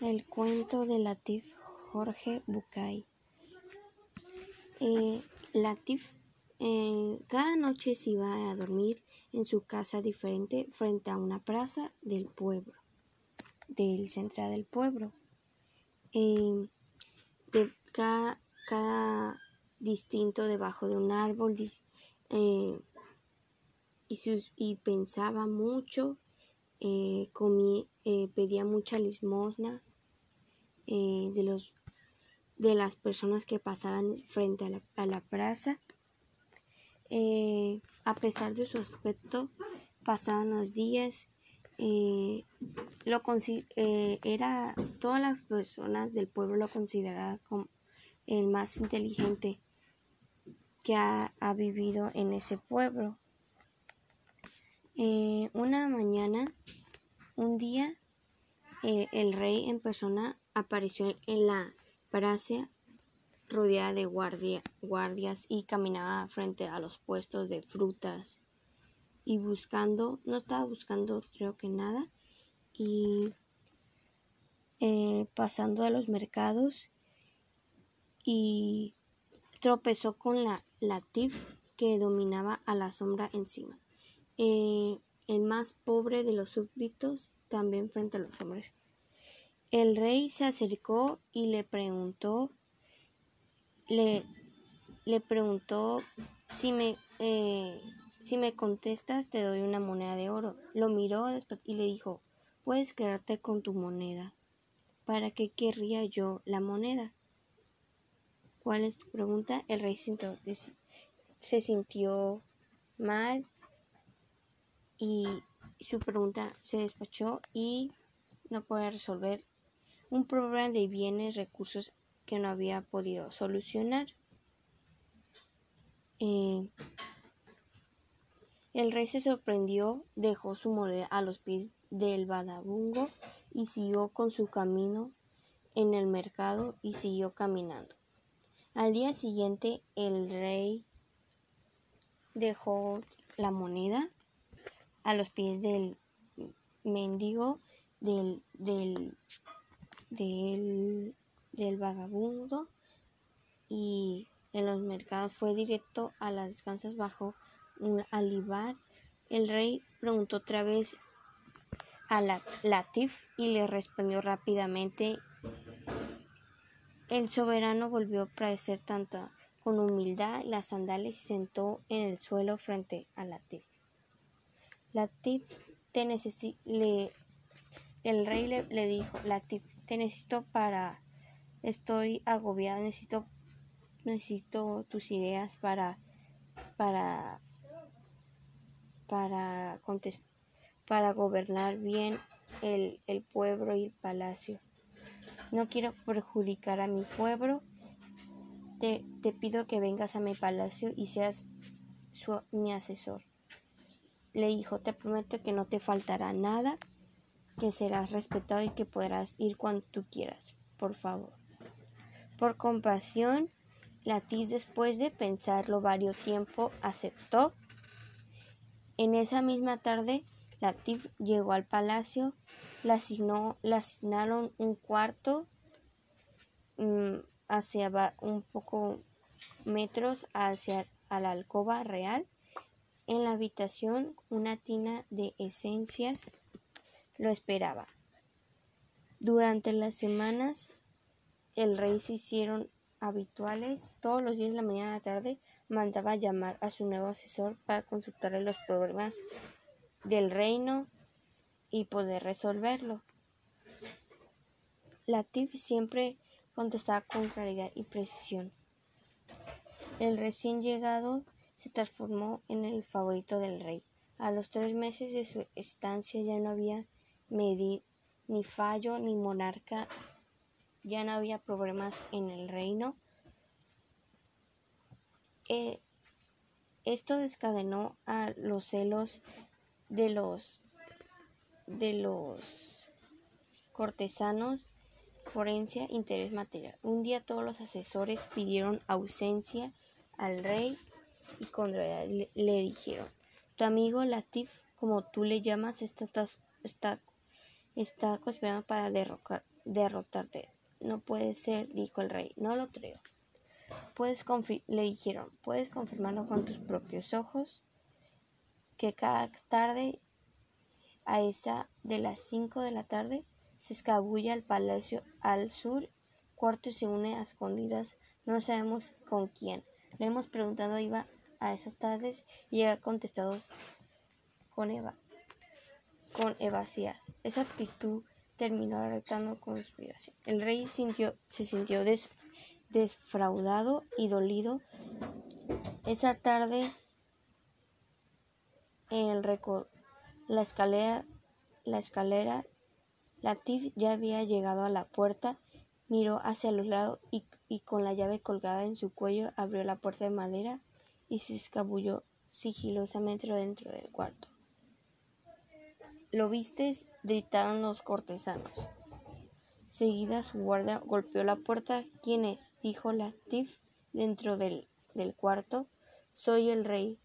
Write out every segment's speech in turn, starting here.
El cuento de Latif Jorge Bucay. Eh, Latif eh, cada noche se iba a dormir en su casa diferente frente a una plaza del pueblo, del centro del pueblo. Eh, de cada, distinto debajo de un árbol y, y pensaba mucho eh, comí, eh, pedía mucha limosna eh, de, los, de las personas que pasaban frente a la, a la plaza. a pesar de su aspecto, pasaban los días. lo era todas las personas del pueblo lo consideraban como el más inteligente que ha vivido en ese pueblo. Eh, una mañana, un día, eh, el rey en persona apareció en la plaza rodeada de guardias y caminaba frente a los puestos de frutas y buscando, no estaba buscando creo que nada, y eh, pasando a los mercados y tropezó con la latif que dominaba a la sombra encima. Eh, el más pobre de los súbditos, también frente a los hombres. El rey se acercó y le preguntó, le, le preguntó si me, eh, si me contestas te doy una moneda de oro. Lo miró y le dijo, puedes quedarte con tu moneda. ¿Para qué querría yo la moneda? ¿Cuál es tu pregunta? El rey se sintió mal y su pregunta se despachó y no podía resolver un problema de bienes, recursos que no había podido solucionar. Eh, el rey se sorprendió, dejó su moneda a los pies del badabungo y siguió con su camino en el mercado y siguió caminando. Al día siguiente el rey dejó la moneda a los pies del mendigo, del, del, del, del vagabundo y en los mercados fue directo a las descansas bajo un alibar. El rey preguntó otra vez a la Latif y le respondió rápidamente. El soberano volvió a padecer tanto con humildad las sandalias y se sentó en el suelo frente a Latif. Latif, te le, el rey le, dijo, Latif, te necesito para, estoy agobiado, necesito, necesito tus ideas para, para, para contestar, para gobernar bien el, el pueblo y el palacio. No quiero perjudicar a mi pueblo. Te, te pido que vengas a mi palacio y seas su, mi asesor le dijo, te prometo que no te faltará nada, que serás respetado y que podrás ir cuando tú quieras, por favor. Por compasión, Latif, después de pensarlo varios tiempo, aceptó. En esa misma tarde, Latif llegó al palacio, le, asignó, asignaron un cuarto mm, hacia un poco metros hacia la alcoba real en la habitación una tina de esencias lo esperaba. Durante las semanas el rey se hicieron habituales. Todos los días de la mañana a la tarde mandaba llamar a su nuevo asesor para consultarle los problemas del reino y poder resolverlo. Latif siempre contestaba con claridad y precisión. El recién llegado se transformó en el favorito del rey. A los tres meses de su estancia ya no había ni fallo ni monarca, ya no había problemas en el reino. Eh, esto descadenó a los celos de los de los cortesanos forencia interés material. Un día todos los asesores pidieron ausencia al rey y con le, le, dijeron, tu amigo Latif, como tú le llamas, está, está, está conspirando para derrotarte. No puede ser, dijo el rey. No lo creo. Puedes le dijeron, puedes confirmarlo con tus propios ojos que cada tarde a esa de las cinco de la tarde se escabulla al palacio al sur cuarto y se une a escondidas no sabemos con quién le hemos preguntado iba a esas tardes llega contestados con Eva con evasías esa actitud terminó arreglando conspiración el rey sintió, se sintió desfraudado y dolido. Esa tarde en el la escalera, la escalera, Latif ya había llegado a la puerta, miró hacia los lados y, y con la llave colgada en su cuello abrió la puerta de madera y se escabulló sigilosamente dentro del cuarto. ¿Lo vistes? gritaron los cortesanos. Seguida su guardia golpeó la puerta. ¿Quién es? dijo Latif dentro del, del cuarto. Soy el rey,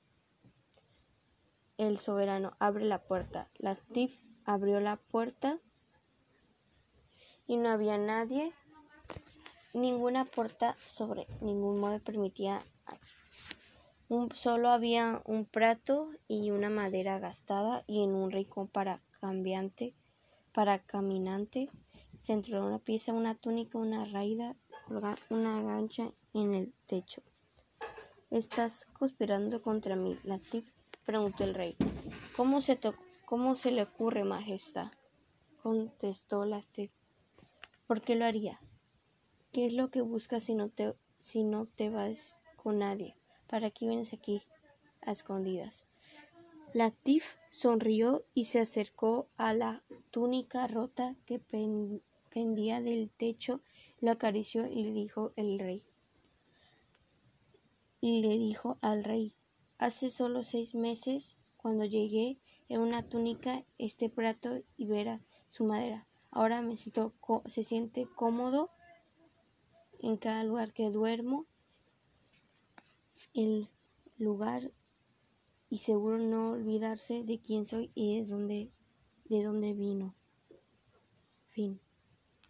el soberano abre la puerta. Latif abrió la puerta y no había nadie. Ninguna puerta sobre ningún mueble permitía. Un, solo había un prato y una madera gastada y en un rincón para cambiante, para caminante, centro de una pieza, una túnica, una raída, una gancha en el techo. Estás conspirando contra mí, Latif preguntó el rey. ¿Cómo se, ¿Cómo se le ocurre, Majestad? contestó la Cef. ¿Por qué lo haría? ¿Qué es lo que buscas si no te, si no te vas con nadie? ¿Para qué vienes aquí a escondidas? Latif sonrió y se acercó a la túnica rota que pendía del techo, lo acarició y le dijo el rey. Y le dijo al rey, Hace solo seis meses, cuando llegué en una túnica, este plato y vera su madera. Ahora me siento se siente cómodo en cada lugar que duermo, el lugar y seguro no olvidarse de quién soy y de dónde, de dónde vino. Fin.